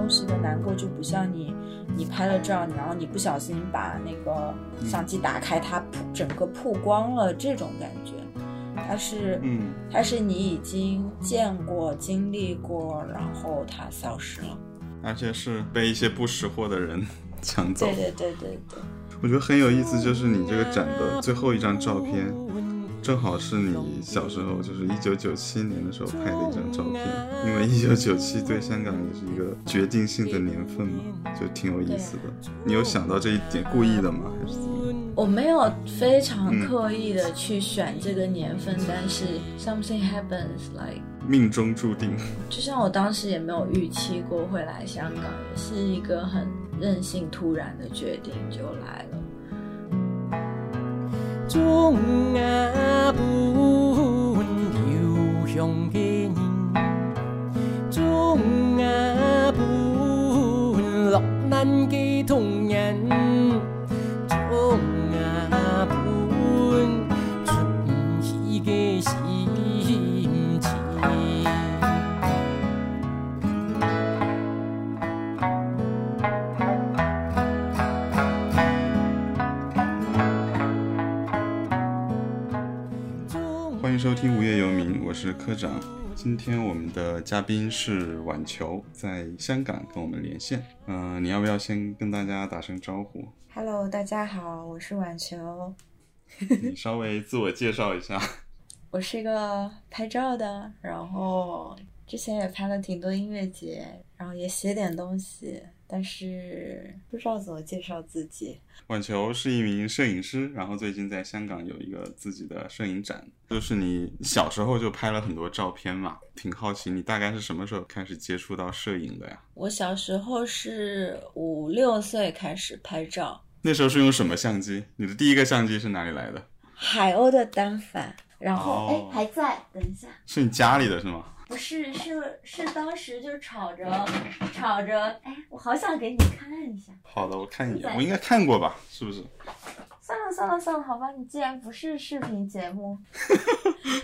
东西的难过就不像你，你拍了照，然后你不小心把那个相机打开，它曝整个曝光了这种感觉。它是，嗯，它是你已经见过、经历过，然后它消失了。而且是被一些不识货的人 抢走。对对对对对。我觉得很有意思，就是你这个展的最后一张照片，正好是你小时候，就是一九九七年的时候拍的一张照片。因为一九九七对香港也是一个决定性的年份嘛，就挺有意思的。你有想到这一点，故意的吗？还是怎么？我没有非常刻意的去选这个年份，但是 something happens like 命中注定。就像我当时也没有预期过会来香港，也是一个很任性、突然的决定就来了。中啊本有乡嘅人，中啊本落难嘅童收听无业游民，我是科长。今天我们的嘉宾是晚球，在香港跟我们连线。嗯，你要不要先跟大家打声招呼？Hello，大家好，我是晚球。你稍微自我介绍一下。我是一个拍照的，然后之前也拍了挺多音乐节，然后也写点东西。但是不知道怎么介绍自己。晚球是一名摄影师，然后最近在香港有一个自己的摄影展。就是你小时候就拍了很多照片嘛，挺好奇你大概是什么时候开始接触到摄影的呀？我小时候是五六岁开始拍照。那时候是用什么相机？你的第一个相机是哪里来的？海鸥的单反。然后哎，还在，等一下。是你家里的是吗？不是，是是当时就吵着吵着，哎，我好想给你看一下。好的，我看一眼，我应该看过吧？是不是？算了算了算了，好吧，你既然不是视频节目，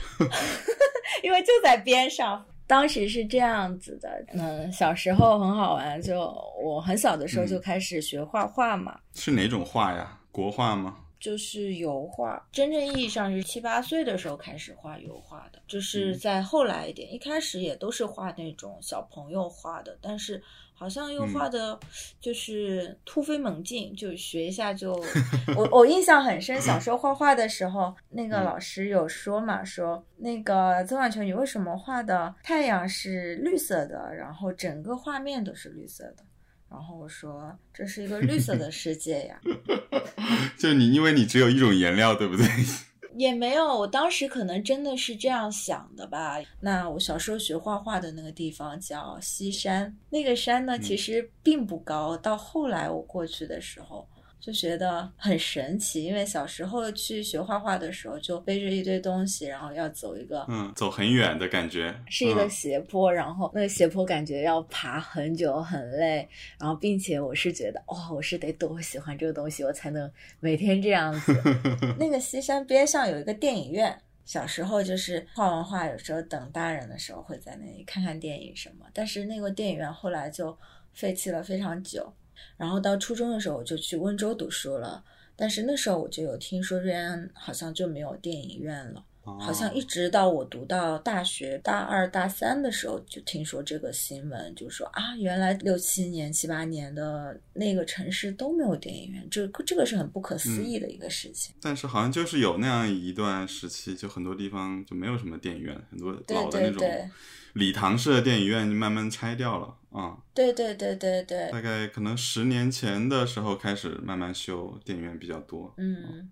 因为就在边上。当时是这样子的，嗯，小时候很好玩，就我很小的时候就开始学画画嘛。是哪种画呀？国画吗？就是油画，真正意义上是七八岁的时候开始画油画的，就是在后来一点，一开始也都是画那种小朋友画的，但是好像又画的，就是突飞猛进，就学一下就，我我印象很深，小时候画画的时候，那个老师有说嘛，说那个曾婉球，你为什么画的太阳是绿色的，然后整个画面都是绿色的？然后我说：“这是一个绿色的世界呀。”就你，因为你只有一种颜料，对不对？也没有，我当时可能真的是这样想的吧。那我小时候学画画的那个地方叫西山，那个山呢其实并不高。到后来我过去的时候。就觉得很神奇，因为小时候去学画画的时候，就背着一堆东西，然后要走一个，嗯，走很远的感觉，是一个斜坡，然后那个斜坡感觉要爬很久，很累，然后并且我是觉得，哦，我是得多喜欢这个东西，我才能每天这样子。那个西山边上有一个电影院，小时候就是画完画，有时候等大人的时候会在那里看看电影什么，但是那个电影院后来就废弃了非常久。然后到初中的时候，我就去温州读书了。但是那时候我就有听说瑞安好像就没有电影院了，好像一直到我读到大学大二大三的时候，就听说这个新闻，就说啊，原来六七年、七八年的那个城市都没有电影院，这这个是很不可思议的一个事情。但是好像就是有那样一段时期，就很多地方就没有什么电影院，很多老的那种。礼堂式的电影院就慢慢拆掉了啊！对对对对对，大概可能十年前的时候开始慢慢修电影院比较多。嗯，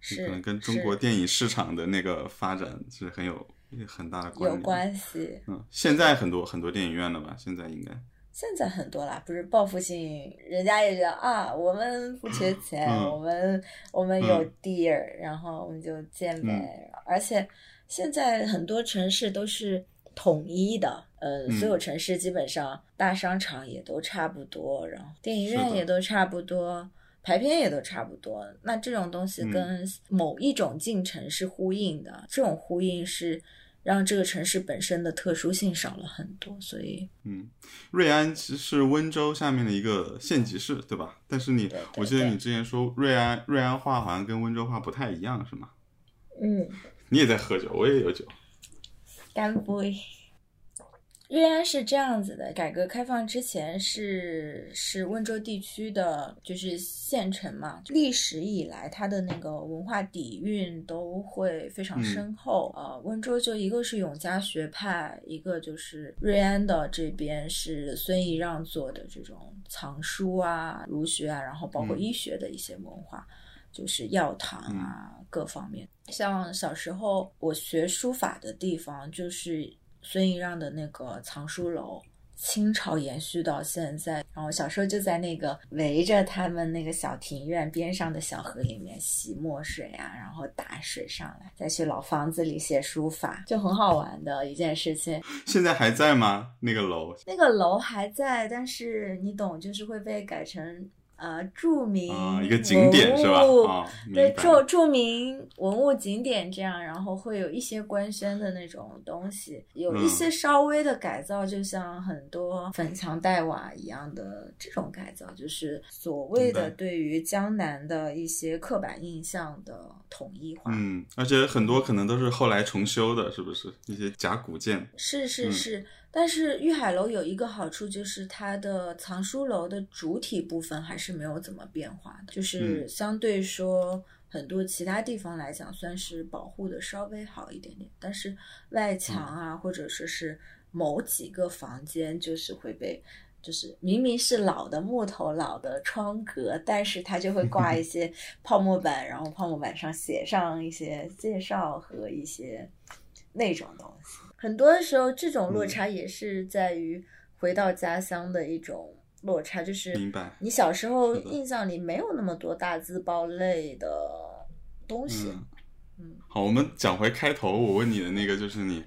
是可能跟中国电影市场的那个发展是很有很大的关有关系。嗯，现在很多很多电影院了吧？现在应该现在很多啦，不是报复性，人家也觉得啊，我们不缺 钱，我们我们有地儿，然后我们就建呗。而且现在很多城市都是。统一的，呃，所有城市基本上大商场也都差不多，然后电影院也都差不多，排片也都差不多。那这种东西跟某一种进程是呼应的，这种呼应是让这个城市本身的特殊性少了很多。所以，嗯，瑞安其实是温州下面的一个县级市，对吧？但是你，我记得你之前说瑞安瑞安话好像跟温州话不太一样，是吗？嗯，你也在喝酒，我也有酒，干杯。瑞安是这样子的，改革开放之前是是温州地区的，就是县城嘛。历史以来，它的那个文化底蕴都会非常深厚。呃，温州就一个是永嘉学派，一个就是瑞安的这边是孙仪让做的这种藏书啊、儒学啊，然后包括医学的一些文化，就是药堂啊各方面。像小时候我学书法的地方就是。孙仪让的那个藏书楼，清朝延续到现在。然后小时候就在那个围着他们那个小庭院边上的小河里面洗墨水啊，然后打水上来，再去老房子里写书法，就很好玩的一件事情。现在还在吗？那个楼？那个楼还在，但是你懂，就是会被改成。呃，著名一个景点是吧？啊，对，著著名文物景点这样，然后会有一些官宣的那种东西，有一些稍微的改造，就像很多粉墙黛瓦一样的这种改造，就是所谓的对于江南的一些刻板印象的统一化。嗯，而且很多可能都是后来重修的，是不是一些假古建？是是是。但是玉海楼有一个好处，就是它的藏书楼的主体部分还是没有怎么变化的，就是相对说很多其他地方来讲，算是保护的稍微好一点点。但是外墙啊，或者说是某几个房间，就是会被，就是明明是老的木头、老的窗格，但是它就会挂一 些泡沫板，然后泡沫板上写上一些介绍和一些那种东西。很多时候，这种落差也是在于回到家乡的一种落差，就是你小时候印象里没有那么多大字报类的东西。嗯，好，我们讲回开头，我问你的那个，就是你。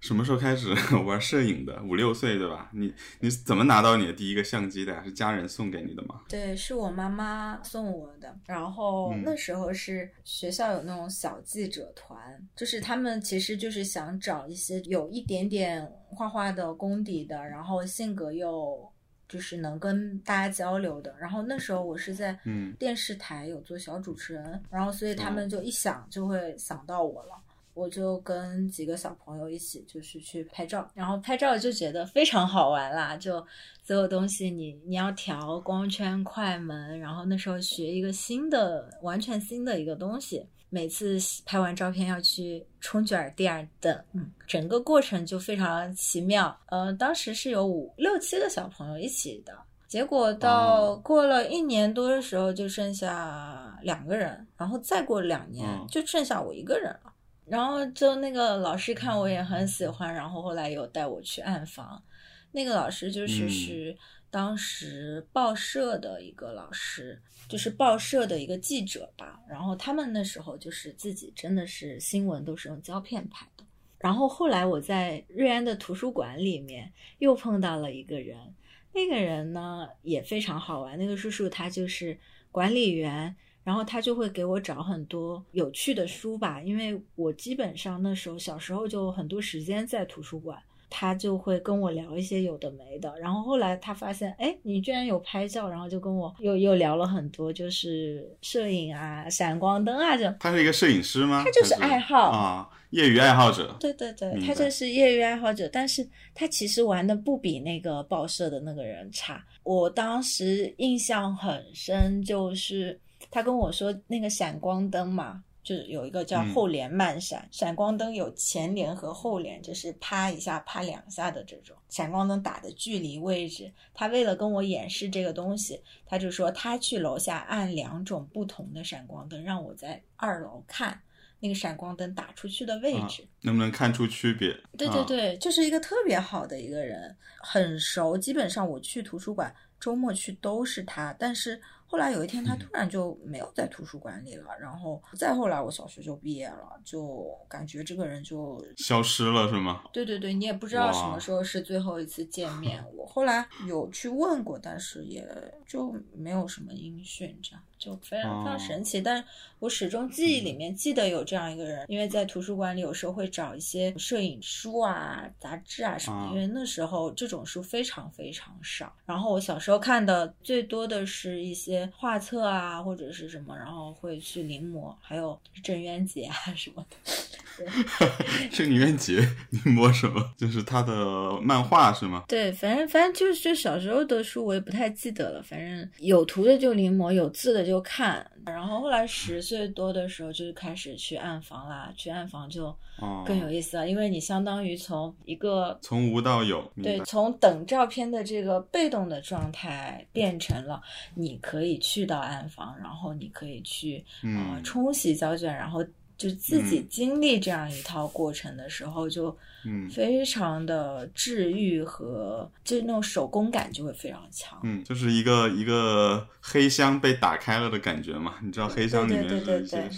什么时候开始 玩摄影的？五六岁对吧？你你怎么拿到你的第一个相机的呀？是家人送给你的吗？对，是我妈妈送我的。然后那时候是学校有那种小记者团，就是他们其实就是想找一些有一点点画画的功底的，然后性格又就是能跟大家交流的。然后那时候我是在电视台有做小主持人，然后所以他们就一想就会想到我了。我就跟几个小朋友一起，就是去拍照，然后拍照就觉得非常好玩啦。就所有东西，你你要调光圈、快门，然后那时候学一个新的、完全新的一个东西。每次拍完照片要去冲卷第二等，嗯，整个过程就非常奇妙。呃，当时是有五六七个小朋友一起的，结果到过了一年多的时候，就剩下两个人，然后再过两年就剩下我一个人了。然后就那个老师看我也很喜欢，然后后来有带我去暗访。那个老师就是是当时报社的一个老师，就是报社的一个记者吧。然后他们那时候就是自己真的是新闻都是用胶片拍的。然后后来我在瑞安的图书馆里面又碰到了一个人，那个人呢也非常好玩。那个叔叔他就是管理员。然后他就会给我找很多有趣的书吧，因为我基本上那时候小时候就很多时间在图书馆，他就会跟我聊一些有的没的。然后后来他发现，哎，你居然有拍照，然后就跟我又又聊了很多，就是摄影啊、闪光灯啊这。他是一个摄影师吗？他就是爱好啊，业余爱好者。对对对，他就是业余爱好者，但是他其实玩的不比那个报社的那个人差。我当时印象很深，就是。他跟我说，那个闪光灯嘛，就是有一个叫后帘慢闪，闪光灯有前帘和后帘，就是啪一下、啪两下的这种闪光灯打的距离位置。他为了跟我演示这个东西，他就说他去楼下按两种不同的闪光灯，让我在二楼看那个闪光灯打出去的位置，能不能看出区别？对对对，就是一个特别好的一个人，很熟，基本上我去图书馆周末去都是他，但是。后来有一天，他突然就没有在图书馆里了。然后再后来，我小学就毕业了，就感觉这个人就消失了，是吗？对对对，你也不知道什么时候是最后一次见面。我后来有去问过，但是也就没有什么音讯，这样就非常非常神奇。但我始终记忆里面记得有这样一个人，因为在图书馆里有时候会找一些摄影书啊、杂志啊什么，因为那时候这种书非常非常少。然后我小时候看的最多的是一些画册啊或者是什么，然后会去临摹，还有郑渊洁啊什么的。郑渊洁临摹什么？就是他的漫画是吗？对，反正反正就是就小时候的书我也不太记得了，反正有图的就临摹，有字的就看。然后后来十岁多的时候就开始去暗房啦，去暗房就更有意思了，因为你相当于从一个从无到有，对，从等照片的这个被动的状态变成了你可以去到暗房，然后你可以去啊冲洗胶卷，然后。就自己经历这样一套过程的时候，就非常的治愈和就是那种手工感就会非常强。嗯，就是一个一个黑箱被打开了的感觉嘛，你知道黑箱里面是一些。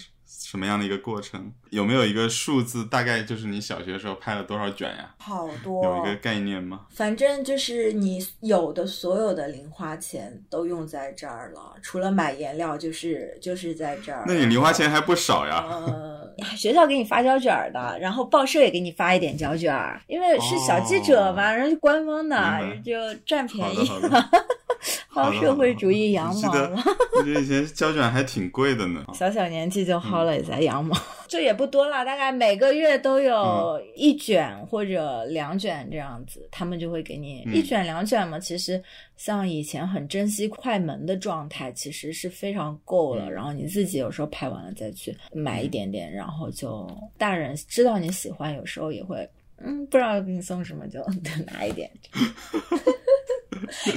什么样的一个过程？有没有一个数字？大概就是你小学时候拍了多少卷呀？好多，有一个概念吗？反正就是你有的所有的零花钱都用在这儿了，除了买颜料，就是就是在这儿。那你零花钱还不少呀？呃，学校给你发胶卷的，然后报社也给你发一点胶卷，因为是小记者嘛，人家官方的，就占便宜了。薅社会主义羊毛了，我觉得以前胶卷还挺贵的呢。小小年纪就薅了一下羊毛，这也不多了，大概每个月都有一卷或者两卷这样子，他们就会给你一卷两卷嘛。其实像以前很珍惜快门的状态，其实是非常够了。然后你自己有时候拍完了再去买一点点，然后就大人知道你喜欢，有时候也会嗯不知道给你送什么就拿一点。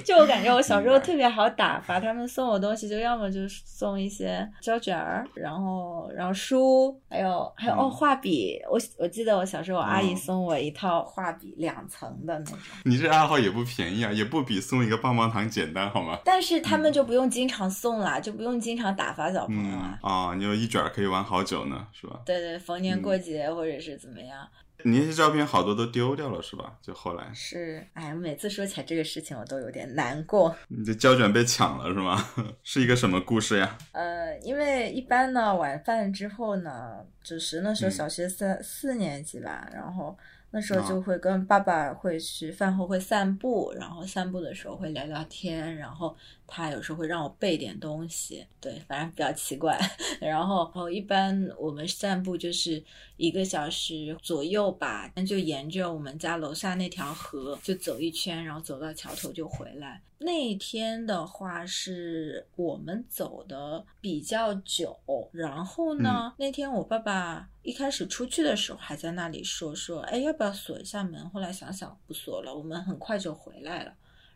就我感觉，我小时候特别好打发，他们送我东西，就要么就是送一些胶卷儿，然后然后书，还有还有哦画笔。我我记得我小时候，我阿姨送我一套画笔，两层的那种。你这爱好也不便宜啊，也不比送一个棒棒糖简单，好吗？但是他们就不用经常送啦，就不用经常打发小朋友啊。啊，你有一卷可以玩好久呢，是吧？对对，逢年过节或者是怎么样。你那些照片好多都丢掉了是吧？就后来是，哎，每次说起来这个事情，我都有点难过。你的胶卷被抢了是吗？是一个什么故事呀？呃，因为一般呢，晚饭之后呢，就是那时候小学三四年级吧，然后。那时候就会跟爸爸会去饭后会散步，然后散步的时候会聊聊天，然后他有时候会让我背点东西，对，反正比较奇怪。然后哦，一般我们散步就是一个小时左右吧，就沿着我们家楼下那条河就走一圈，然后走到桥头就回来。那天的话是我们走的比较久，然后呢，那天我爸爸一开始出去的时候还在那里说说，哎，要不要锁一下门？后来想想不锁了，我们很快就回来了。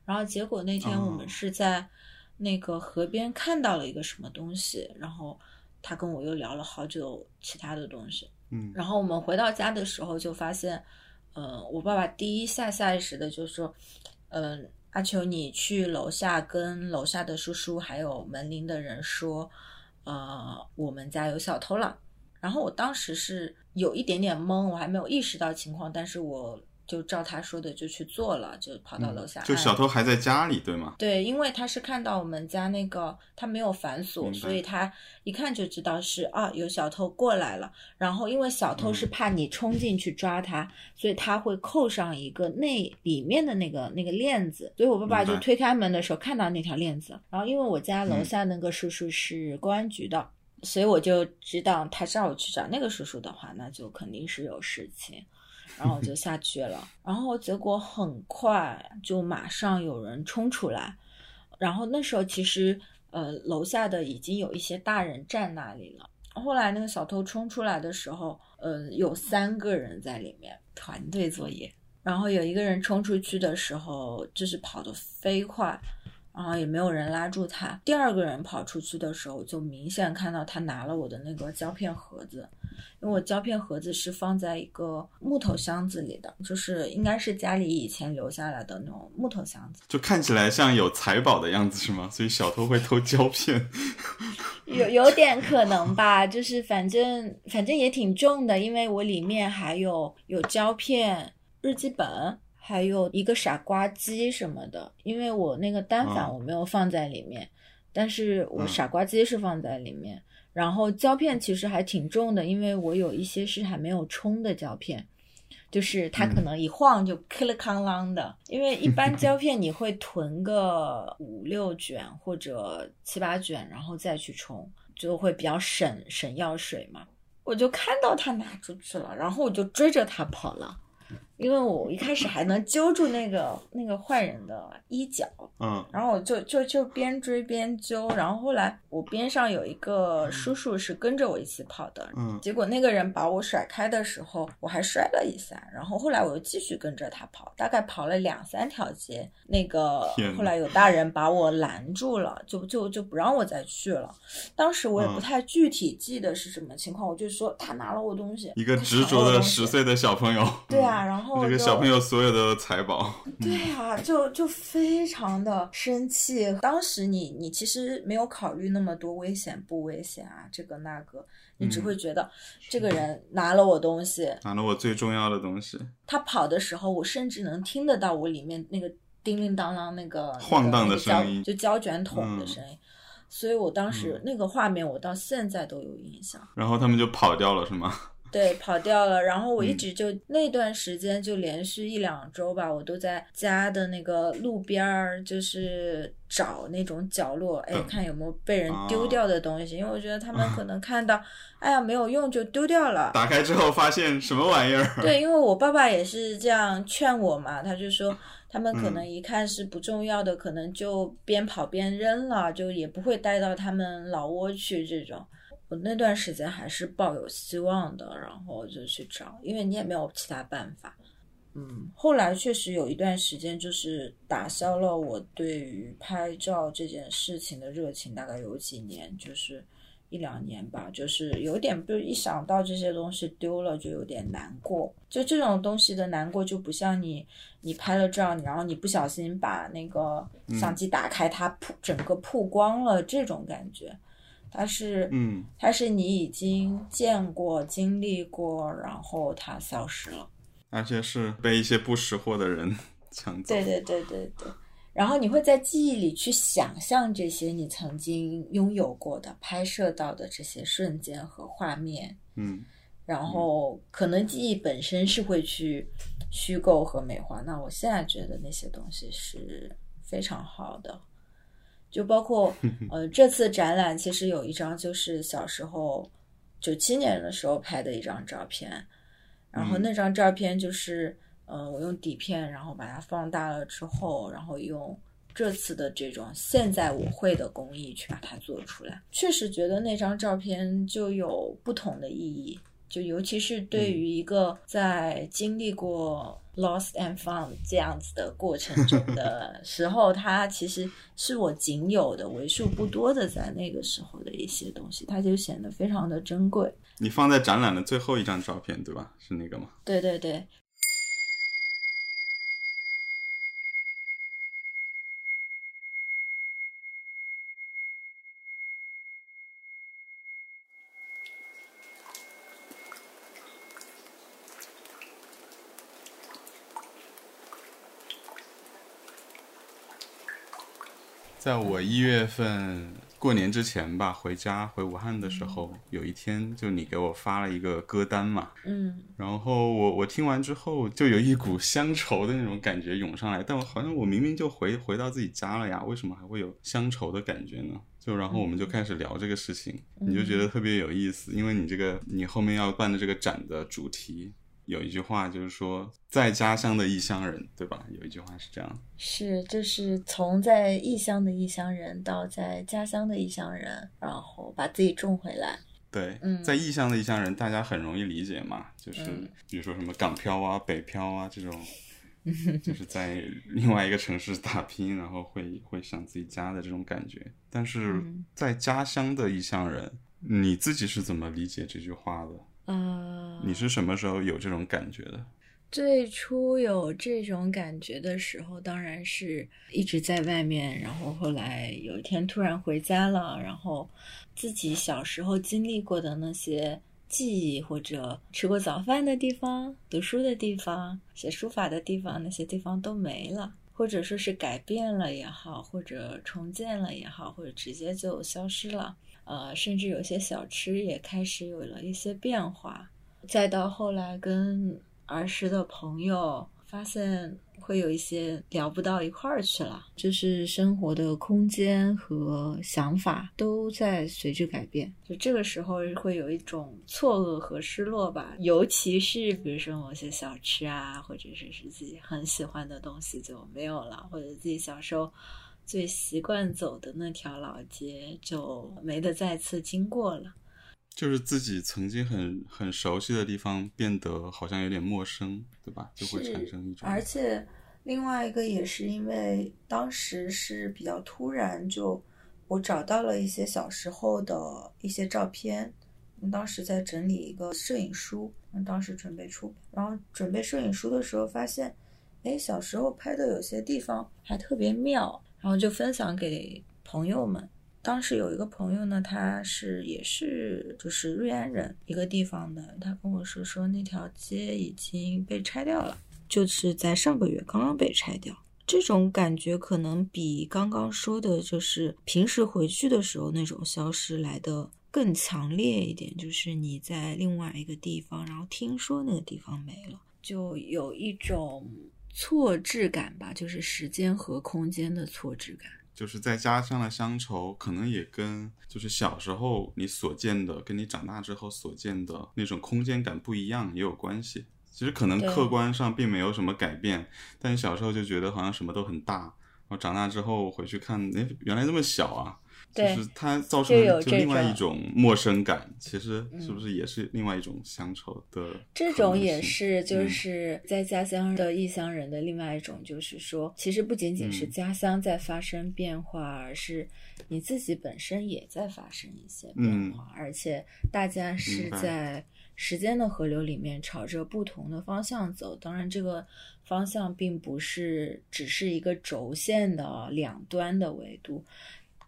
然后结果那天我们是在那个河边看到了一个什么东西，然后他跟我又聊了好久其他的东西。嗯，然后我们回到家的时候就发现，呃，我爸爸第一下下意识的就说，嗯。阿秋，你去楼下跟楼下的叔叔还有门铃的人说，呃，我们家有小偷了。然后我当时是有一点点懵，我还没有意识到情况，但是我。就照他说的就去做了，就跑到楼下。就小偷还在家里，对吗？对，因为他是看到我们家那个他没有反锁，所以他一看就知道是啊有小偷过来了。然后因为小偷是怕你冲进去抓他，所以他会扣上一个那里面的那个那个链子。所以我爸爸就推开门的时候看到那条链子。然后因为我家楼下那个叔叔是公安局的，所以我就知道他让我去找那个叔叔的话，那就肯定是有事情。然后就下去了，然后结果很快就马上有人冲出来，然后那时候其实呃楼下的已经有一些大人站那里了。后来那个小偷冲出来的时候，呃有三个人在里面团队作业，然后有一个人冲出去的时候就是跑得飞快。然后也没有人拉住他。第二个人跑出去的时候，就明显看到他拿了我的那个胶片盒子，因为我胶片盒子是放在一个木头箱子里的，就是应该是家里以前留下来的那种木头箱子，就看起来像有财宝的样子，是吗？所以小偷会偷胶片，有有点可能吧。就是反正反正也挺重的，因为我里面还有有胶片、日记本。还有一个傻瓜机什么的，因为我那个单反我没有放在里面，但是我嗯傻瓜机是放在里面，然后胶片其实还挺重的，因为我有一些是还没有冲的胶片。就是它可能一晃就吭了康啷的，因为一般胶片你会囤个五六卷或者七八卷，然后再去冲，就会比较省省药水嘛。我就看到他拿出去了，然后我就追着他跑了，因为我一开始还能揪住那个那个坏人的衣角，嗯然后我就就就边追边揪，然后后来我边上有一个叔叔是跟着我一起跑的，嗯结果那个人把我甩开的时候，我还摔了一下，然后后来我又继续跟着他跑，大概跑了两三条街，那个后来有大人把我拦住了，就就就不让我再去了。当时我也不嗯太具体记得是什么情况，我就说他拿了我东西，一个执着的十岁的小朋友，对啊，然后就这个小朋友所有的财宝，对啊，就就非常的生气。当时你你其实没有考虑那么多危险不危险啊，这个那个，你只嗯会觉得这个人拿了我东西，拿了我最重要的东西，他跑的时候，我甚至能听得到我里面那个叮铃当啷那个晃荡的那个胶声音就胶卷筒的嗯声音。所以我当时嗯那个画面，我到现在都有印象。然后他们就跑掉了，是吗？对，跑掉了。然后我一嗯直就、那段时间就连续一两周吧，我都在家的那个路边儿，就是找那种角落，哎，嗯看有没有被人丢啊掉的东西，因为我觉得他们 可能看到，哎呀没有用就丢掉了。打开之后发现什么玩意儿？对，因为我爸爸也是这样劝我嘛，他就说他们可能嗯一看是不重要的，可能就边跑边扔了，就也不会带到他们老窝去这种。我那段时间还是抱有希望的，然后就去找，因为你也没有其他办法。嗯，后来确实有一段时间就是打消了我对于拍照这件事情的热情，大概有几年，就是一两年吧，就是有点，就一想到这些东西丢了就有点难过。就这种东西的难过，就不像你你拍了照，然后你不小心把那个相机打开，它曝整个曝光了这种感觉。它是，嗯，它是你已经见过、经历过，然后它消失了。而且是被一些不识货的人 抢走。对对对对对。然后你会在记忆里去想象这些你曾经拥有过的、拍摄到的这些瞬间和画面，嗯然后可能记忆本身是会去虚构和美化。那我现在觉得那些东西是非常好的，就包括呃这次展览其实有一张就是小时候九七年的时候拍的一张照片，然后嗯那张照片就是呃我用底片然后把它放大了之后，然后用。这次的这种现在我会的工艺去把它做出来，确实觉得那张照片就有不同的意义。就尤其是对于一个在经历过 lost and found 这样子的过程中 的时候，它其实是我仅有的、为数不多的在那个时候的一些东西，它就显得非常的珍贵。你放在展览的最后一张照片，对吧？是那个吗？对对对，在我一月份过年之前吧，回家回武汉的时候，有一天就你给我发了一个歌单嘛，嗯。然后我我听完之后，就有一股乡愁的那种感觉涌上来，但我好像我明明就回回到自己家了呀，为什么还会有乡愁的感觉呢？就然后我们就开始聊这个事情，你就觉得特别有意思，因为你这个你后面要办的这个展的主题有一句话就是说在家乡的异乡人，对吧？有一句话是这样，是，就是从在异乡的异乡人到在家乡的异乡人，然后把自己种回来。对，嗯在异乡的异乡人，大家很容易理解嘛，就是嗯比如说什么港漂啊、北漂啊这种，就是在 另外一个城市打拼，然后会会想自己家的这种感觉。但是嗯在家乡的异乡人，你自己是怎么理解这句话的？啊、你是什么时候有这种感觉的？最初有这种感觉的时候，当然是一直在外面，然后后来有一天突然回家了，然后自己小时候经历过的那些记忆，或者吃过早饭的地方、读书的地方、写书法的地方，那些地方都没了。或者说是改变了也好，或者重建了也好，或者直接就消失了。呃，甚至有些小吃也开始有了一些变化。再到后来，跟儿时的朋友发现会有一些聊不到一块儿去了，就是生活的空间和想法都在随之改变。就这个时候会有一种错愕和失落吧，尤其是比如说某些小吃啊，或者是是自己很喜欢的东西就没有了，或者自己小时候。最习惯走的那条老街就没得再次经过了，就是自己曾经很很熟悉的地方变得好像有点陌生，对吧？就会产生一种。而且另外一个也是因为当时是比较突然，就我找到了一些小时候的一些照片，当时在整理一个摄影书，当时准备出，然后准备摄影书的时候发现，哎，小时候拍的有些地方还特别妙。然后就分享给朋友们。当时有一个朋友呢，他是也是就是瑞安人，一个地方的。他跟我说说那条街已经被拆掉了，就是在上个月刚刚被拆掉。这种感觉可能比刚刚说的就是平时回去的时候那种消失来的更强烈一点。就是你在另外一个地方，然后听说那个地方没了，就有一种。错置感吧，就是时间和空间的错置感。就是在家乡的乡愁，可能也跟就是小时候你所见的，跟你长大之后所见的那种空间感不一样也有关系。其实可能客观上并没有什么改变，但小时候就觉得好像什么都很大，然后长大之后回去看，哎，原来这么小啊。就是它造成就另外一种陌生感，其实是不是也是另外一种乡愁的？这种也是，就是在家乡的异乡人的另外一种，就是说，其实不仅仅是家乡在发生变化，而是你自己本身也在发生一些变化，而且大家是在时间的河流里面朝着不同的方向走。当然，这个方向并不是只是一个轴线的两端的维度。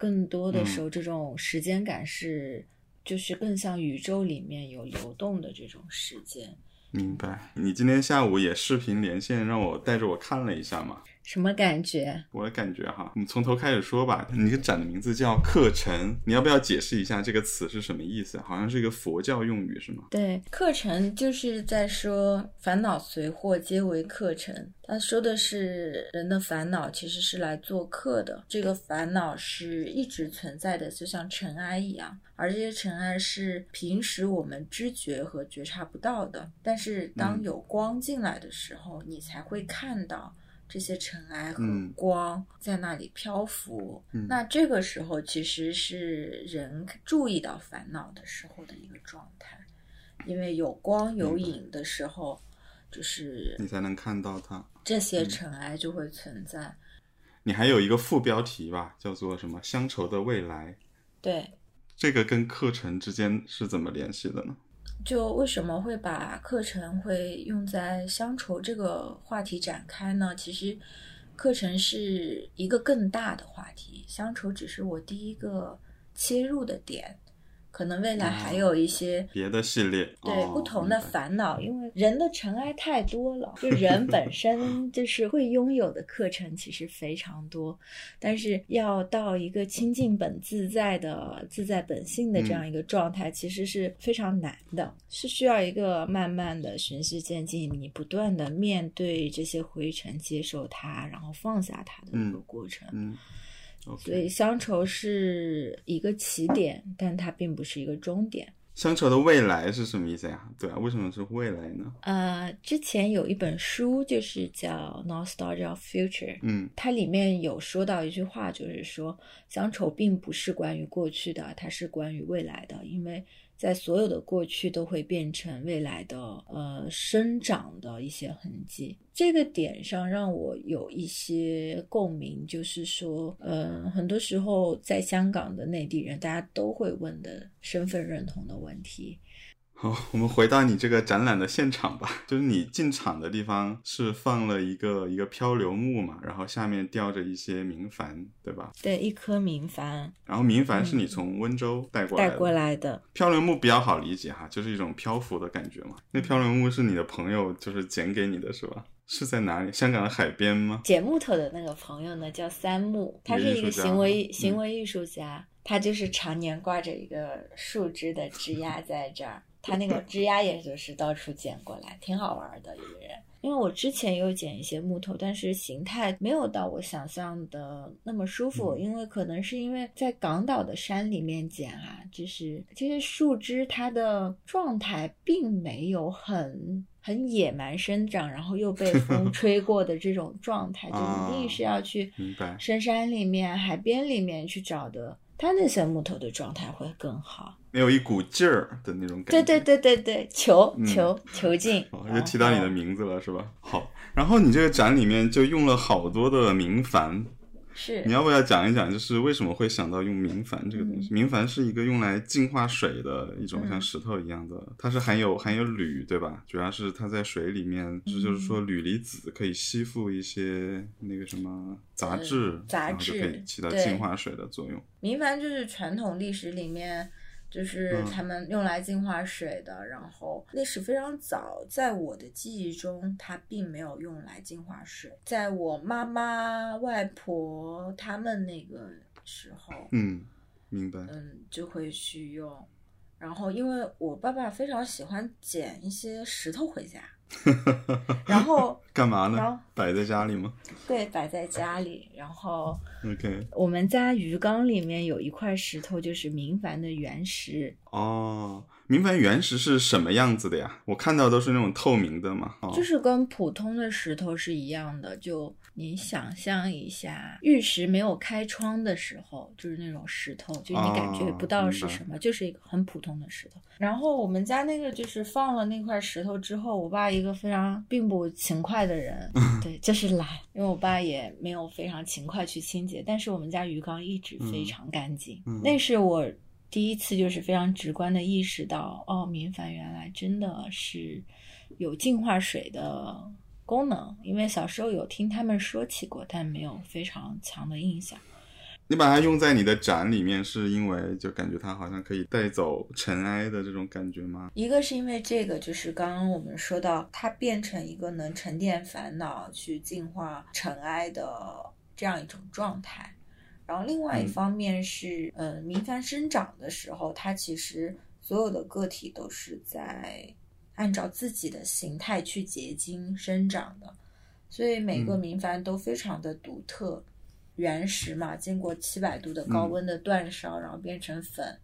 更多的时候，这种时间感是，就是更像宇宙里面有流动的这种时间。明白。你今天下午也视频连线，让我带着我看了一下嘛。什么感觉？我的感觉哈，我们从头开始说吧。你个展的名字叫“课程”，你要不要解释一下这个词是什么意思？好像是一个佛教用语，是吗？对，课程就是在说烦恼随祸皆为课程。他说的是人的烦恼其实是来做客的，这个烦恼是一直存在的，就像尘埃一样。而这些尘埃是平时我们知觉和觉察不到的，但是当有光进来的时候，你才会看到。这些尘埃和光在那里漂浮，那这个时候其实是人注意到烦恼的时候的一个状态，因为有光有影的时候，就是你才能看到它，这些尘埃就会存在。你还有一个副标题吧，叫做什么“乡愁的未来”？对，这个跟课程之间是怎么联系的呢？就为什么会把课程会用在乡愁这个话题展开呢？其实，课程是一个更大的话题，乡愁只是我第一个切入的点。可能未来还有一些别的系列，对不同的烦恼，因为人的尘埃太多了，就人本 身就是会拥有的课程其实非常多，但是要到一个清净本自在的自在本性的这样一个状态，其实是非常难的，是需要一个慢慢的循序渐进，你不断的面对这些灰尘，接受它，然后放下它的一个过程。嗯。所以乡愁是一个起点，但它并不是一个终点。乡愁的未来是什么意思呀？对啊，为什么是未来呢？呃，之前有一本书就是叫《Nostalgia of Future》，嗯，它里面有说到一句话，就是说乡愁并不是关于过去的，它是关于未来的，因为。在所有的过去都会变成未来的呃生长的一些痕迹，这个点上让我有一些共鸣，就是说，呃，很多时候在香港的内地人，大家都会问的身份认同的问题。好，我们回到你这个展览的现场吧。就是你进场的地方是放了一个一个漂流木嘛，然后下面吊着一些明矾，对吧？对，一颗明矾。然后明矾是你从温州带过来的。带过来的。漂流木比较好理解哈，就是一种漂浮的感觉嘛。那漂流木是你的朋友就是捡给你的是吧？是在哪里？香港的海边吗？捡木头的那个朋友呢，叫三木，他是一个行为行为艺术家，他就是常年挂着一个树枝的枝丫在这儿，他那个枝丫也就是到处捡过来，挺好玩的一个人。因为我之前有捡一些木头，但是形态没有到我想象的那么舒服，因为可能是因为在港岛的山里面捡啊，就是这些树枝它的状态并没有很。很野蛮生长，然后又被 风吹过的这种状态，就一定是要去深山里面、海边里面去找的。它那些木头的状态会更好，没有一股劲儿的那种感觉。对对对对对，球球球劲。又提到你的名字了，是吧？好，然后你这个展里面就用了好多的明矾。是，你要不要讲一讲，就是为什么会想到用明矾这个东西？明矾是一个用来净化水的一种像石头一样的，它是含有含有铝，对吧？主要是它在水里面，就是说铝离子可以吸附一些那个什么杂质，杂质可以起到净化水的作用。明矾就是传统历史里面。就是他们用来净化水的，然后历史非常早，在我的记忆中，它并没有用来净化水。在我妈妈、外婆他们那个时候，嗯，明白，嗯，就会去用。然后，因为我爸爸非常喜欢捡一些石头回家。然后 干嘛呢？摆在家里吗？对，摆在家里。然后，OK，我们家鱼缸里面有一块石头，就是明矾的原石。哦。明矾原石是什么样子的呀？我看到都是那种透明的嘛，就是跟普通的石头是一样的。就你想象一下，玉石没有开窗的时候，就是那种石头，就你感觉不到是什么，就是一个很普通的石头。然后我们家那个就是放了那块石头之后，我爸一个非常并不勤快的人，对，就是懒，因为我爸也没有非常勤快去清洁，但是我们家鱼缸一直非常干净。那是我。第一次就是非常直观的意识到，哦，明矾原来真的是有净化水的功能。因为小时候有听他们说起过，但没有非常强的印象。你把它用在你的展里面，是因为就感觉它好像可以带走尘埃的这种感觉吗？一个是因为这个，就是刚刚我们说到，它变成一个能沉淀烦恼、去净化尘埃的这样一种状态。然后另外一方面是，嗯，明矾生长的时候，它其实所有的个体都是在按照自己的形态去结晶生长的，所以每个明矾都非常的独特，原石嘛，经过七百度的高温的煅烧，然后变成粉，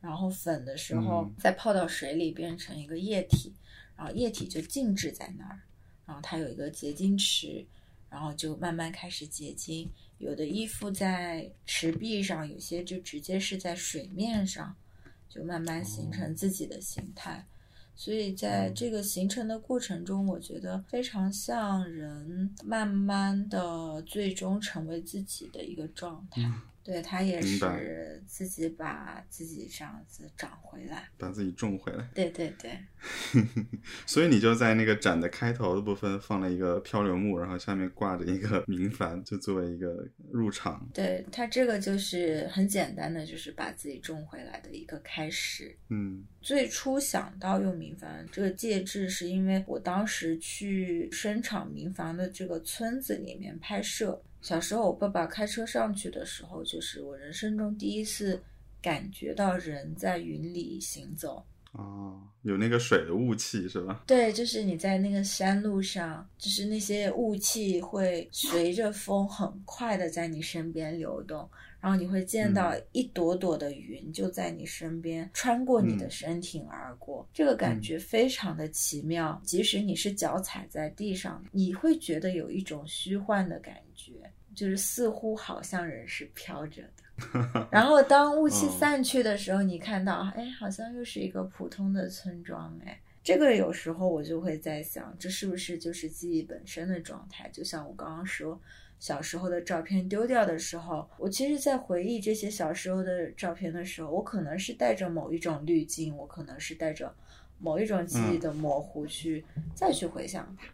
然后粉的时候再泡到水里变成一个液体，然后液体就静置在那儿，然后它有一个结晶池，然后就慢慢开始结晶。有的依附在池壁上，有些就直接是在水面上，就慢慢形成自己的形态。所以在这个形成的过程中，我觉得非常像人慢慢的最终成为自己的一个状态。对他也是自己把自己这样子长回来，把自己种回来。对对对。所以你就在那个展的开头的部分放了一个漂流木，然后下面挂着一个明矾，就作为一个入场。对他这个就是很简单的，就是把自己种回来的一个开始。嗯。最初想到用明矾这个介质，是因为我当时去生产明矾的这个村子里面拍摄。小时候，我爸爸开车上去的时候，就是我人生中第一次感觉到人在云里行走。哦，有那个水的雾气是吧？对，就是你在那个山路上，就是那些雾气会随着风很快的在你身边流动。然后你会见到一朵朵的云就在你身边穿过你的身体而过，这个感觉非常的奇妙。即使你是脚踩在地上，你会觉得有一种虚幻的感觉，就是似乎好像人是飘着的。然后当雾气散去的时候，你看到，哎，好像又是一个普通的村庄。哎，这个有时候我就会在想，这是不是就是记忆本身的状态？就像我刚刚说。小时候的照片丢掉的时候，我其实，在回忆这些小时候的照片的时候，我可能是带着某一种滤镜，我可能是带着某一种记忆的模糊去、再去回想它。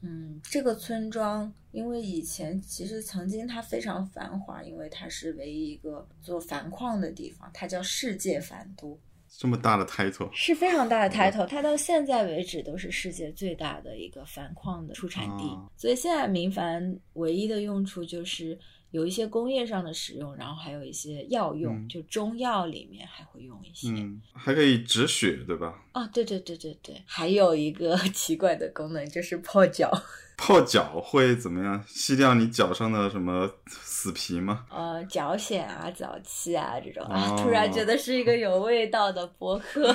嗯，这个村庄因为以前其实曾经它非常繁华，因为它是唯一一个做矾矿的地方，它叫世界矾都。这么大的 title，是非常大的 title，它到现在为止都是世界最大的一个矾矿的出产地。啊所以现在明矾唯一的用处就是有一些工业上的使用，然后还有一些药用，嗯就中药里面还会用一些。嗯，还可以止血，对吧？啊，对对对对对，还有一个 奇怪的功能就是泡脚。泡脚会怎么样？吸掉你脚上的什么死皮吗？呃，脚癣啊、脚气啊这种啊，哦 突然觉得是一个有味道的博客。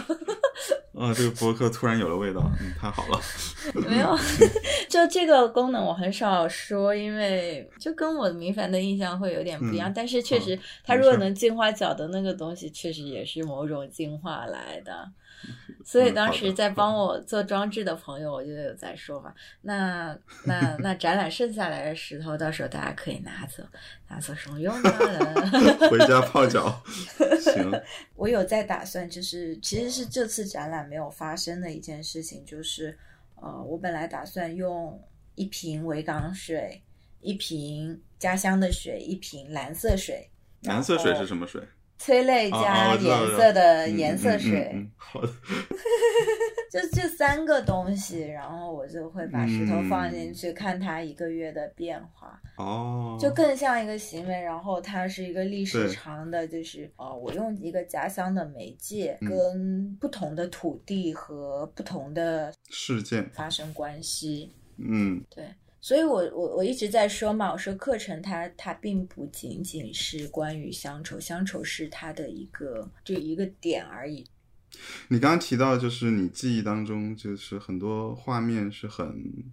啊，这个博客突然有了味道，嗯，太好了。没有，就这个功能我很少说，因为就跟我的明凡的印象会有点不一样。嗯但是确实，它如果能净化脚的那个东西，确实也是某种净化来的。所以当时在帮我做装置的朋友，我就有在说嘛，那那那展览剩下来的石头，到时候大家可以拿走，拿走什么用呢？回家泡脚，行，我有在打算，就是其实是这次展览没有发生的一件事情，就是呃，我本来打算用一瓶维港水、一瓶家乡的水、一瓶蓝色水，蓝色水是什么水？催泪哦加颜色的嗯颜色嗯水，嗯嗯好的，就这三个东西，然后我就会把石头放进嗯。去，看它一个月的变化。哦，就更像一个行为，然后它是一个历史长的，就是哦，我用一个家乡的媒介嗯。跟不同的土地和不同的事件，发生关系，嗯。对，所以我我我一直在说嘛，我说课程它它并不仅仅是关于乡愁，乡愁是它的一个就一个点而已，你刚刚提到，就是你记忆当中，就是很多画面是很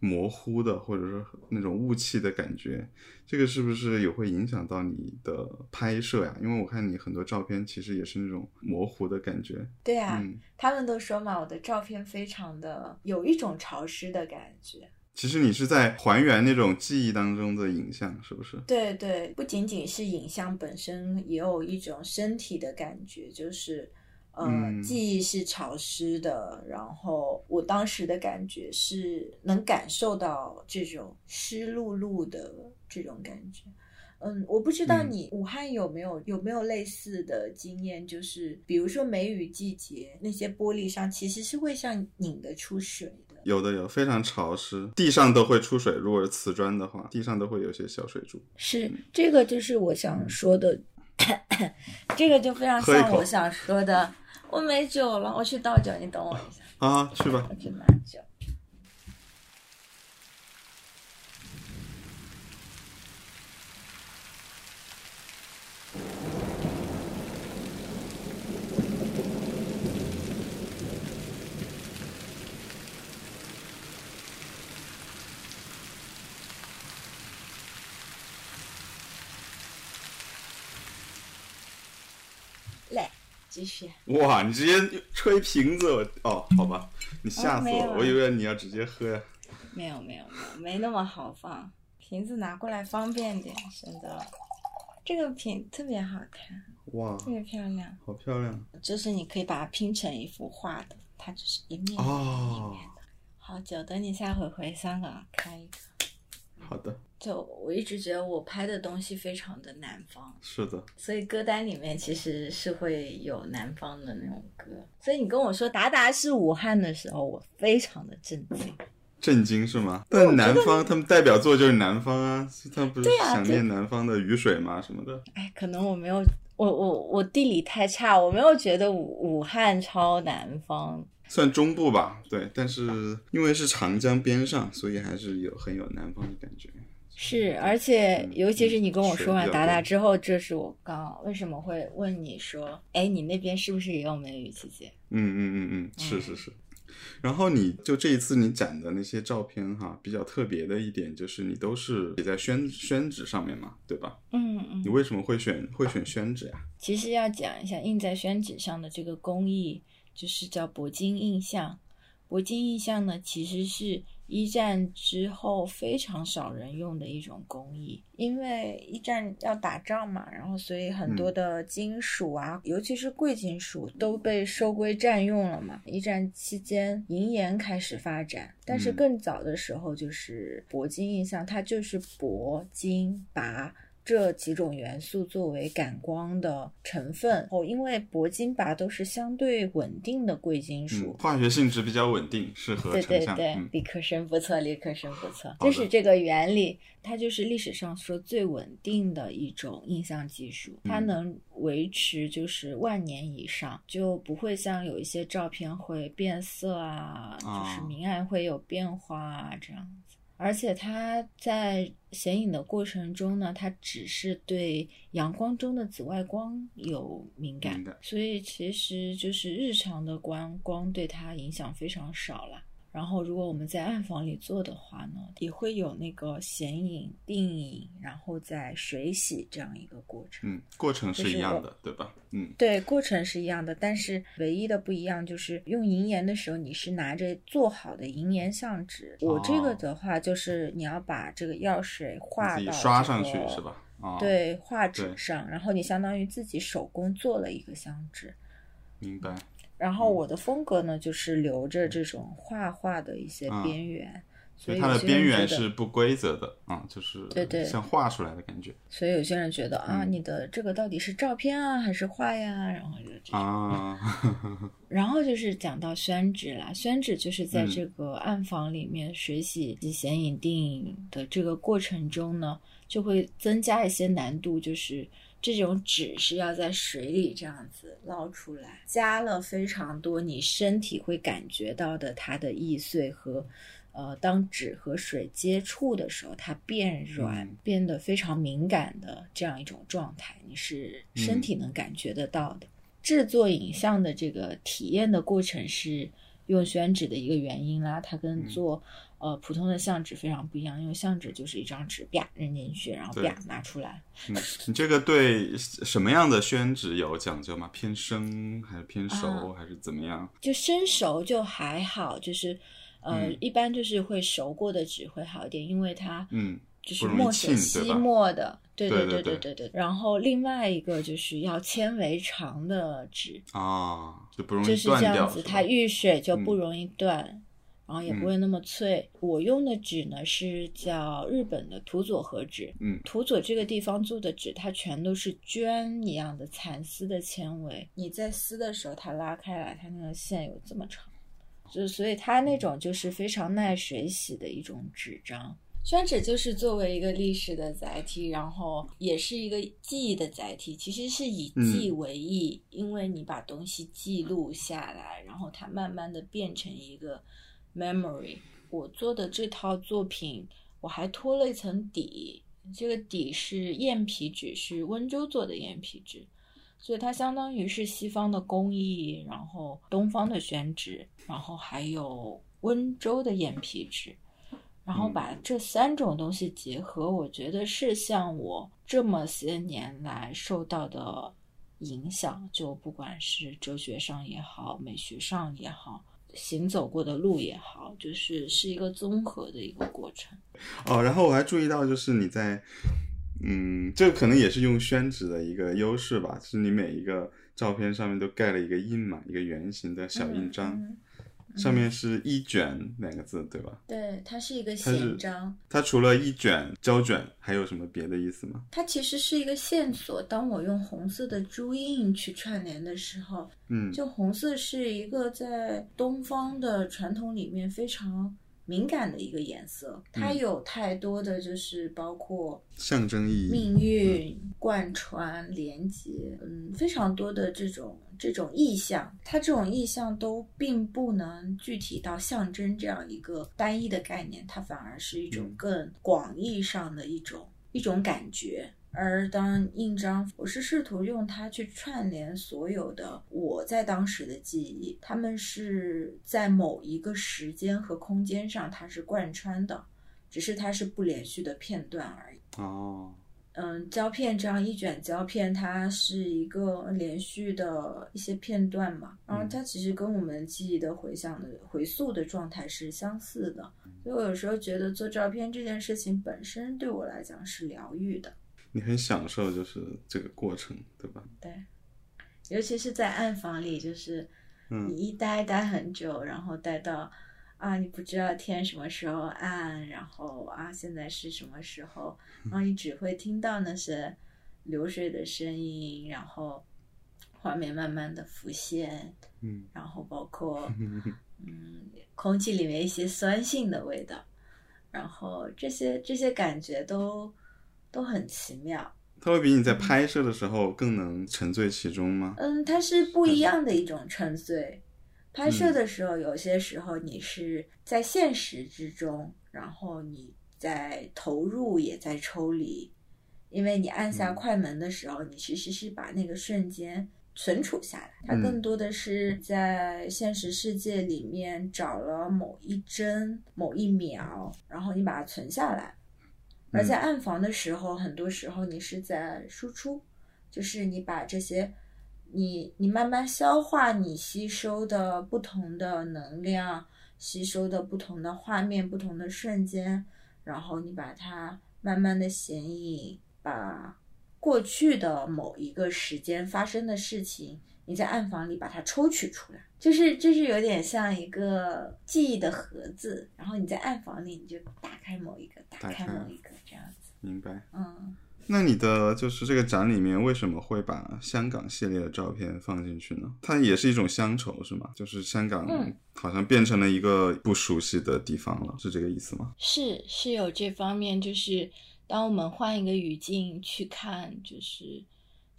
模糊的，或者说那种雾气的感觉，这个是不是也会影响到你的拍摄呀？因为我看你很多照片其实也是那种模糊的感觉。对啊，嗯，他们都说嘛，我的照片非常的有一种潮湿的感觉。其实你是在还原那种记忆当中的影像，是不是？对对，不仅仅是影像本身，也有一种身体的感觉，就是呃，嗯记忆是潮湿的，然后我当时的感觉是能感受到这种湿漉漉的这种感觉。嗯，我不知道嗯你武汉有没有有没有类似的经验，就是比如说梅雨季节，那些玻璃上其实是会像拧得出水的。有的有，非常潮湿，地上都会出水。如果是瓷砖的话，地上都会有些小水珠。是这个，就是我想说的，这个就非常像我想说的。我没酒了，我去倒酒，你等我一下，啊，去吧我。去拿酒。来，继续。哇，你直接吹瓶子，我哦，好吧，你吓死我了，我以为你要直接喝呀。没有没有没有，没那么好放，瓶子拿过来方便点，省得。这个瓶特别好看，哇，特别漂亮，好漂亮就是你可以把它拼成一幅画的，它只是一面哦一面的。好久，等你下回回香港开一个。好的，就我一直觉得我拍的东西非常的南方，是的，所以歌单里面其实是会有南方的那种歌。所以你跟我说达达是武汉的时候，我非常的震惊。震惊是吗？但南方他们代表作就是南方啊，他不是想念南方的雨水吗？什么的。哎，可能我没有，我我我地理太差，我没有觉得武武汉超南方。算中部吧，对，但是因为是长江边上，所以还是有很有南方的感觉。是，而且嗯尤其是你跟我说完达达之后，这是我刚为什么会问你说，哎，你那边是不是也有梅雨季节？嗯嗯嗯嗯，是是是。然后你就这一次你展的那些照片哈，比较特别的一点就是你都是写在宣宣纸上面嘛，对吧？嗯嗯你。为什么会选会选宣纸呀？其实要讲一下印在宣纸上的这个工艺，就是叫铂金印象。铂金印象呢，其实是一战之后非常少人用的一种工艺，因为一战要打仗嘛，然后所以很多的金属啊，尤其是贵金属都被收归占用了嘛。一战期间，银盐开始发展，但是更早的时候就是铂金印象，它就是铂金钯。这几种元素作为感光的成分。哦，因为铂金吧都是相对稳定的贵金属，化学性质比较稳定，适合对对对，嗯、理科生不错，理科生不错，就是这个原理，它就是历史上说最稳定的一种印象技术，它能维持就是万年以上，就不会像有一些照片会变色啊，就是明暗会有变化啊这样。子。而且它在显影的过程中呢，它只是对阳光中的紫外光有敏感，所以其实就是日常的光光对它影响非常少了。然后，如果我们在暗房里做的话呢，也会有那个显影、定影，然后再水洗这样一个过程。嗯，过程是一样的，对吧？嗯，对，过程是一样的，但是唯一的不一样就是用银盐的时候，你是拿着做好的银盐相纸。我这个的话，就是你要把这个药水画到刷上去是吧？对，画纸上，然后你相当于自己手工做了一个相纸。明白。然后我的风格呢，就是留着这种画画的一些边缘，所以它的边缘是不规则的啊，就是对对，像画出来的感觉。所以有些人觉得啊，你的这个到底是照片啊还是画呀？然后就啊，然后就是讲到宣纸啦，宣纸就是在这个暗房里面水洗及显影定影的这个过程中呢，就会增加一些难度，就是。这种纸是要在水里这样子捞出来，加了非常多你身体会感觉到的它的易碎和，呃，当纸和水接触的时候，它变软，变得非常敏感的这样一种状态，你是身体能感觉得到的。制作影像的这个体验的过程是用宣纸的一个原因啦，它跟做。呃，普通的相纸非常不一样，因为相纸就是一张纸，啪扔进去，然后啪拿出来。嗯，你这个对什么样的宣纸有讲究吗？偏生还是偏熟，还是怎么样？就生熟就还好，就是呃，一般就是会熟过的纸会好一点，因为它嗯，就是墨水吸墨的，对对对对对对。然后另外一个就是要纤维长的纸啊，就不容易就是这样子，它遇水就不容易断。然后也不会那么脆。我用的纸呢是叫日本的土佐和纸。嗯，土佐这个地方做的纸，它全都是绢一样的蚕丝的纤维。你在撕的时候，它拉开来，它那个线有这么长，就所以它那种就是非常耐水洗的一种纸张。宣纸就是作为一个历史的载体，然后也是一个记忆的载体。其实是以记为忆，因为你把东西记录下来，然后它慢慢的变成一个。Memory，我做的这套作品，我还拖了一层底，这个底是燕皮纸，是温州做的燕皮纸，所以它相当于是西方的工艺，然后东方的宣纸，然后还有温州的燕皮纸，然后把这三种东西结合，我觉得是像我这么些年来受到的影响，就不管是哲学上也好，美学上也好。行走过的路也好，就是是一个综合的一个过程。哦，然后我还注意到，就是你在，嗯，这个可能也是用宣纸的一个优势吧，就是你每一个照片上面都盖了一个印嘛，一个圆形的小印章。上面是一卷两个字，对吧？对，它是一个宪章。它除了一卷胶卷，还有什么别的意思吗？它其实是一个线索。当我用红色的珠印去串联的时候，嗯，就红色是一个在东方的传统里面非常。敏感的一个颜色，它有太多的就是包括象征意义、命运、贯穿、连接，嗯，非常多的这种这种意象，它这种意象都并不能具体到象征这样一个单一的概念，它反而是一种更广义上的一种一种感觉。而当印章，我是试图用它去串联所有的我在当时的记忆，他们是在某一个时间和空间上，它是贯穿的，只是它是不连续的片段而已。哦，嗯，胶片这样一卷胶片，它是一个连续的一些片段嘛，然后它其实跟我们记忆的回想的回溯的状态是相似的，所以我有时候觉得做照片这件事情本身对我来讲是疗愈的。你很享受就是这个过程，对吧？对，尤其是在暗房里，就是你一待待很久，然后待到。啊，你不知道天什么时候暗，然后啊，现在是什么时候？然后你只会听到那些流水的声音，然后画面慢慢的浮现，嗯，然后包括 嗯，空气里面一些酸性的味道，然后这些这些感觉都都很奇妙。它会比你在拍摄的时候更能沉醉其中吗？嗯，它是不一样的一种沉醉。拍摄的时候，有些时候你是在现实之中，然后你在投入，也在抽离，因为你按下快门的时候，你其实是把那个瞬间存储下来。它更多的是在现实世界里面找了某一帧、某一秒，然后你把它存下来。而在暗房的时候，很多时候你是在输出，就是你把这些。你你慢慢消化你吸收的不同的能量，吸收的不同的画面，不同的瞬间，然后你把它慢慢的显影，把过去的某一个时间发生的事情，你在暗房里把它抽取出来，就是就是有点像一个记忆的盒子，然后你在暗房里你就打开某一个，打开某一个这样子。明白。嗯。那你的就是这个展里面为什么会把香港系列的照片放进去呢？它也是一种乡愁，是吗？就是香港好像变成了一个不熟悉的地方了，是这个意思吗？是是有这方面，就是当我们换一个语境去看，就是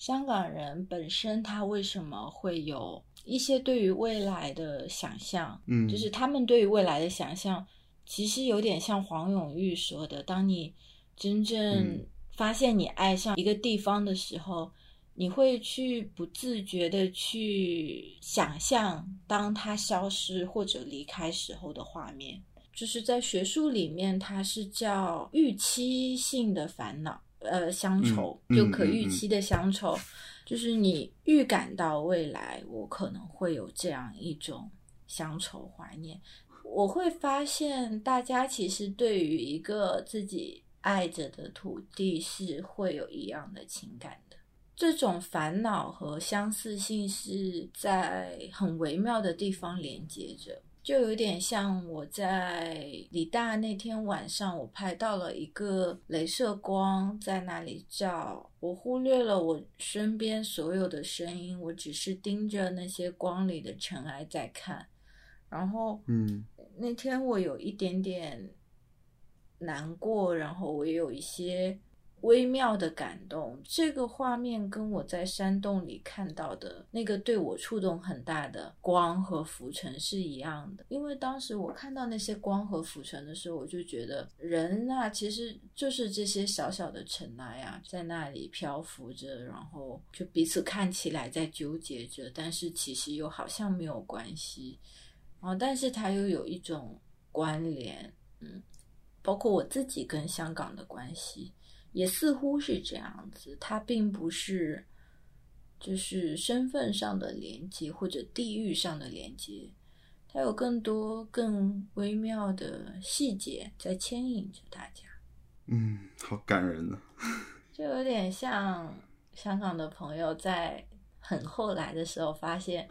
香港人本身他为什么会有一些对于未来的想象？嗯，就是他们对于未来的想象，其实有点像黄永玉说的，当你真正。发现你爱上一个地方的时候，你会去不自觉的去想象，当它消失或者离开时候的画面。就是在学术里面，它是叫预期性的烦恼，呃，乡愁，就可预期的乡愁，就是你预感到未来，我可能会有这样一种乡愁怀念。我会发现，大家其实对于一个自己。爱着的土地是会有一样的情感的，这种烦恼和相似性是在很微妙的地方连接着，就有点像我在李大那天晚上，我拍到了一个镭射光在那里照，我忽略了我身边所有的声音，我只是盯着那些光里的尘埃在看，然后，嗯，那天我有一点点。难过，然后我也有一些微妙的感动。这个画面跟我在山洞里看到的那个对我触动很大的光和浮尘是一样的。因为当时我看到那些光和浮尘的时候，我就觉得人啊，其实就是这些小小的尘埃啊，在那里漂浮着，然后就彼此看起来在纠结着，但是其实又好像没有关系。然后，但是它又有一种关联，嗯。包括我自己跟香港的关系，也似乎是这样子。它并不是就是身份上的连接或者地域上的连接，它有更多更微妙的细节在牵引着大家。嗯，好感人呢。就有点像香港的朋友在很后来的时候发现，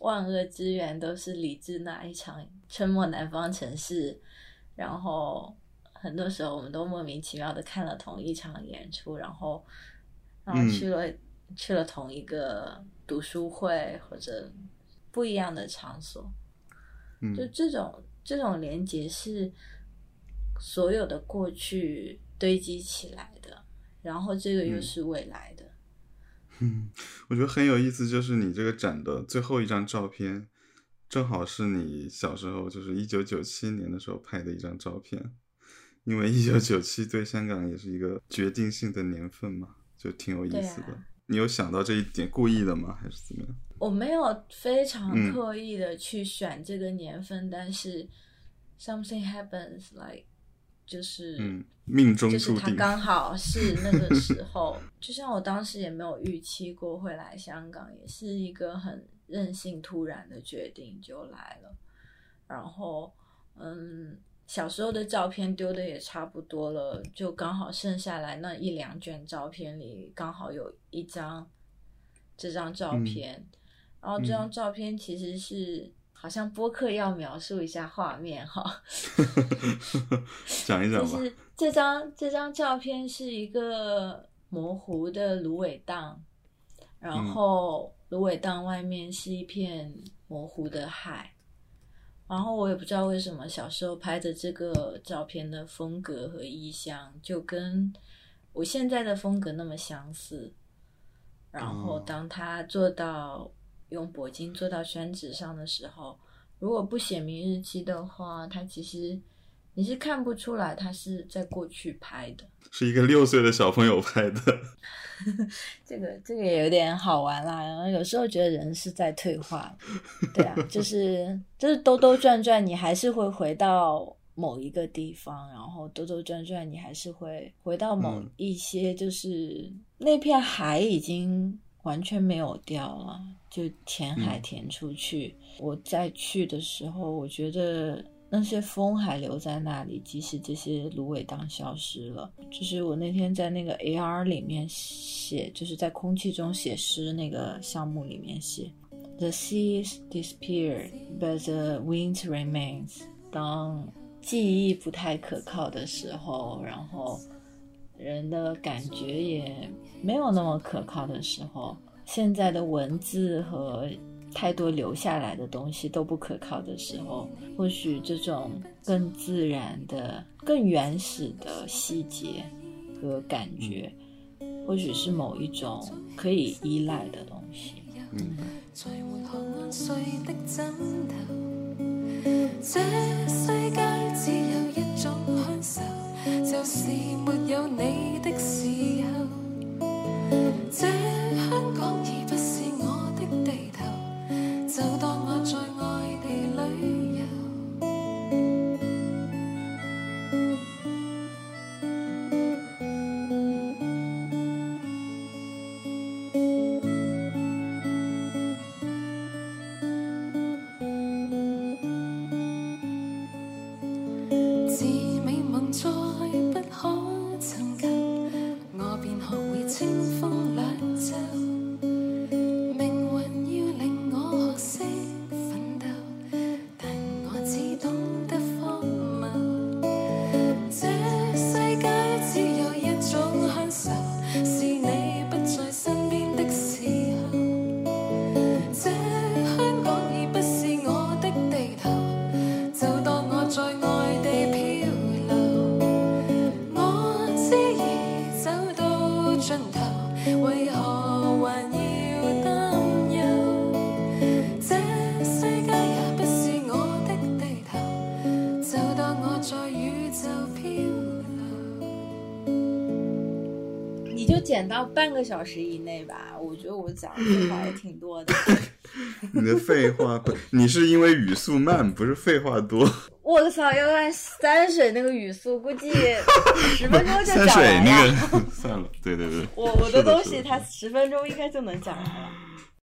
万恶之源都是李治那一场《春末南方城市》，然后。很多时候，我们都莫名其妙的看了同一场演出，然后，然后去了去了同一个读书会或者不一样的场所，就这种这种连接是所有的过去堆积起来的，然后这个又是未来的。嗯，我觉得很有意思，就是你这个展的最后一张照片，正好是你小时候，就是一九九七年的时候拍的一张照片。因为一九九七对香港也是一个决定性的年份嘛，就挺有意思的。你有想到这一点，故意的吗？还是怎么样？我没有非常刻意的去选这个年份，但是 something happens like 就是嗯，命中就是注定。他刚好 是那个时候，就像我当时也没有预期过会来香港，也是一个很任性突然的决定就来了。然后，嗯，小时候的照片丢的也差不多了，就刚好剩下来那一两卷照片里，刚好有一张这张照嗯片。然后这张照片其实是、好像播客要描述一下画面哈。讲一讲吧。就是这张这张照片是一个模糊的芦苇荡，然嗯后芦苇荡外面是一片模糊的海。然后我也不知道为什么小时候拍的这个照片的风格和意象就跟我现在的风格那么相似。然后哦当他做到用铂金做到宣纸上的时候，如果不写明日期的话，它其实你是看不出来他是在过去拍的。是一个六岁的小朋友拍的。这个这个也有点好玩啦，然后有时候觉得人是在退化，对啊，就是 就是兜兜转转，你还是会回到某一个地方，然后兜兜转转，你还是会回到某嗯一些，就是、那片海已经完全没有掉了，就填海嗯填出去。我再去的时候，我觉得那些风还留在那里，即使这些芦苇荡消失了。就是我那天在那个 AR 里面写，就是在空气中写诗那个项目里面写，The seas disappear, but the wind remains。当记忆不太可靠的时候，然后人的感觉也没有那么可靠的时候，现在的文字和太多留下来的东西都不可靠的时候，或许这种更自然的、更原始的细节和感觉，或许是某一种可以依赖的东西。明白。在回看安睡的枕頭，這世界只有一種享受，就是沒有你的時候。這香港已不是我你就剪到半个小时以内吧，我觉得我讲的废话也挺多的。你的废话不，你是因为语速慢，不是废话多。我操！要按三水那个语速，估计十分钟就讲完水那了。个 算了，对对对，我我的东西，是的它十分钟应该就能讲完了。